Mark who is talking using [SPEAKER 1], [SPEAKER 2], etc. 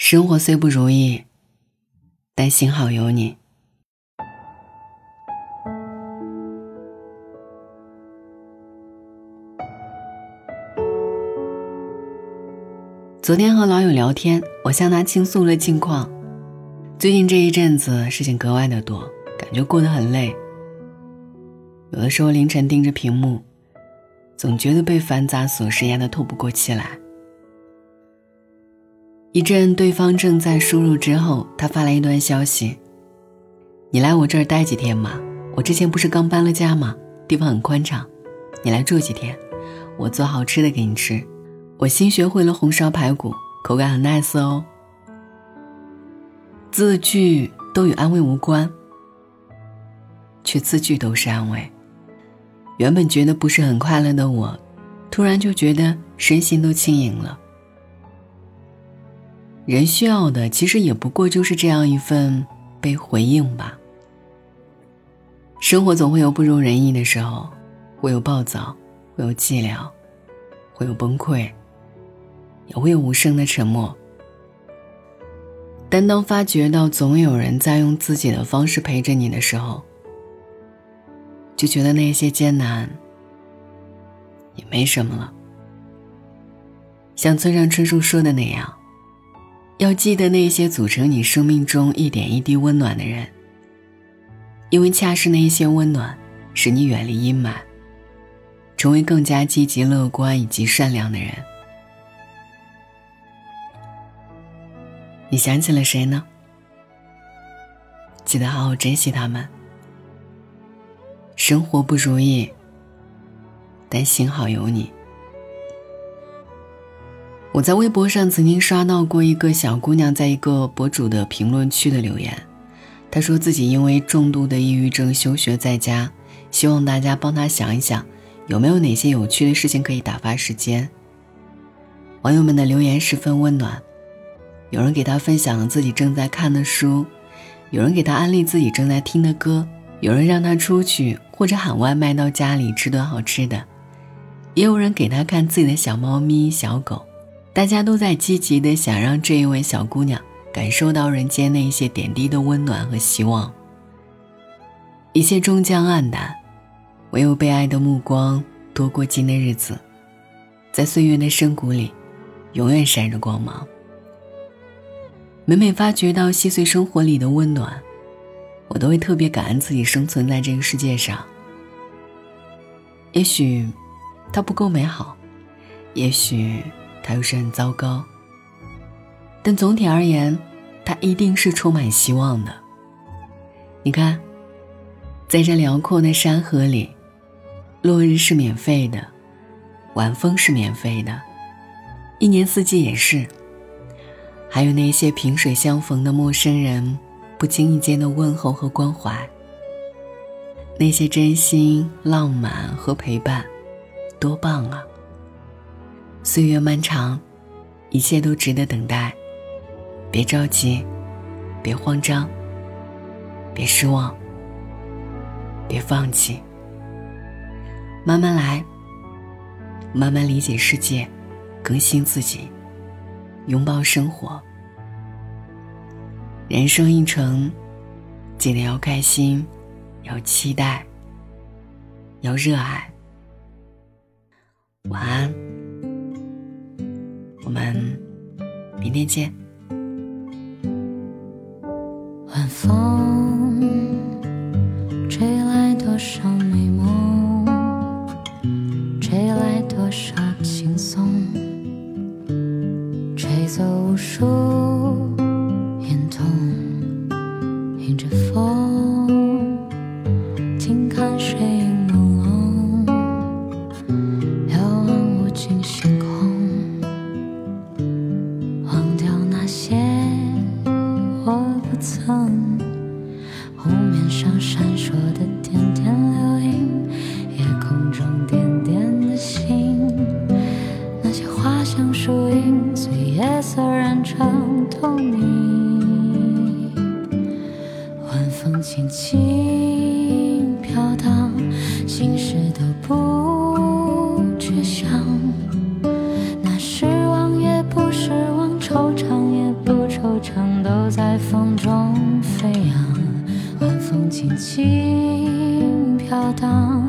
[SPEAKER 1] 生活虽不如意，但幸好有你。昨天和老友聊天，我向他倾诉了近况。最近这一阵子事情格外的多，感觉过得很累。有的时候凌晨盯着屏幕，总觉得被繁杂琐事压得透不过气来。一阵对方正在输入之后，他发来一段消息：“你来我这儿待几天嘛？我之前不是刚搬了家吗？地方很宽敞，你来住几天，我做好吃的给你吃。”我新学会了红烧排骨，口感很 nice 哦。字句都与安慰无关，却字句都是安慰。原本觉得不是很快乐的我，突然就觉得身心都轻盈了。人需要的其实也不过就是这样一份被回应吧。生活总会有不如人意的时候，会有暴躁，会有寂寥，会有崩溃。也会有无声的沉默，但当发觉到总有人在用自己的方式陪着你的时候，就觉得那些艰难也没什么了。像村上春树说的那样，要记得那些组成你生命中一点一滴温暖的人，因为恰是那些温暖，使你远离阴霾，成为更加积极乐观以及善良的人。你想起了谁呢？记得好好珍惜他们。生活不如意，但幸好有你。我在微博上曾经刷到过一个小姑娘在一个博主的评论区的留言，她说自己因为重度的抑郁症休学在家，希望大家帮她想一想，有没有哪些有趣的事情可以打发时间。网友们的留言十分温暖。有人给她分享了自己正在看的书，有人给她安利自己正在听的歌，有人让她出去或者喊外卖到家里吃顿好吃的，也有人给她看自己的小猫咪、小狗，大家都在积极的想让这一位小姑娘感受到人间那些点滴的温暖和希望。一切终将黯淡，唯有被爱的目光多过金的日子，在岁月的深谷里，永远闪着光芒。每每发觉到细碎生活里的温暖，我都会特别感恩自己生存在这个世界上。也许它不够美好，也许它又是很糟糕，但总体而言，它一定是充满希望的。你看，在这辽阔的山河里，落日是免费的，晚风是免费的，一年四季也是。还有那些萍水相逢的陌生人，不经意间的问候和关怀，那些真心、浪漫和陪伴，多棒啊！岁月漫长，一切都值得等待。别着急，别慌张，别失望，别放弃，慢慢来，慢慢理解世界，更新自己。拥抱生活，人生一程，记得要开心，要期待，要热爱。晚安，明天见。
[SPEAKER 2] 晚风吹来多少美梦，吹来多少轻松。吹走无数眼痛，迎着风，我不曾。湖面上闪烁的点点流萤，夜空中点点的星，那些花香树影随夜色染成透明，晚风轻轻飘荡，心事都不去想，那失望也不失望，惆怅也不惆怅都在中飞扬，晚风轻轻飘荡，